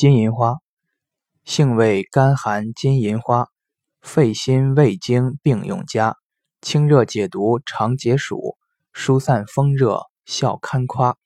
金银花，性味甘寒，金银花，肺心胃经并用佳，清热解毒，常解暑，疏散风热，效堪夸。